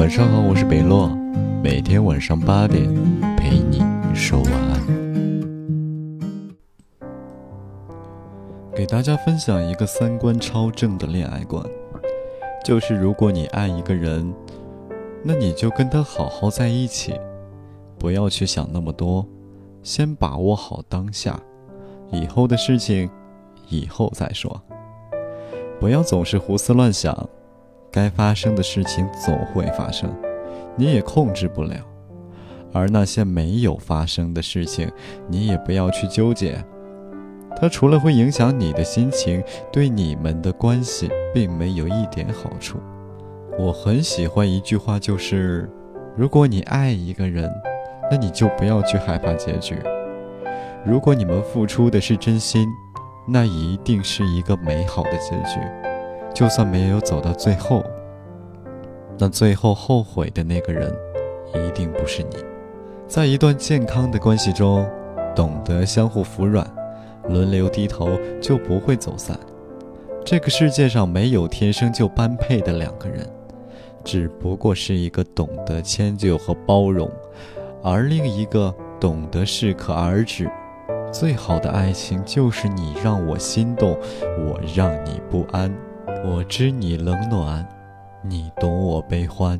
晚上好，我是北洛，每天晚上八点陪你说晚安。给大家分享一个三观超正的恋爱观，就是如果你爱一个人，那你就跟他好好在一起，不要去想那么多，先把握好当下，以后的事情以后再说。不要总是胡思乱想。该发生的事情总会发生，你也控制不了；而那些没有发生的事情，你也不要去纠结。它除了会影响你的心情，对你们的关系并没有一点好处。我很喜欢一句话，就是：如果你爱一个人，那你就不要去害怕结局。如果你们付出的是真心，那一定是一个美好的结局。就算没有走到最后，那最后后悔的那个人，一定不是你。在一段健康的关系中，懂得相互服软，轮流低头，就不会走散。这个世界上没有天生就般配的两个人，只不过是一个懂得迁就和包容，而另一个懂得适可而止。最好的爱情就是你让我心动，我让你不安。我知你冷暖，你懂我悲欢。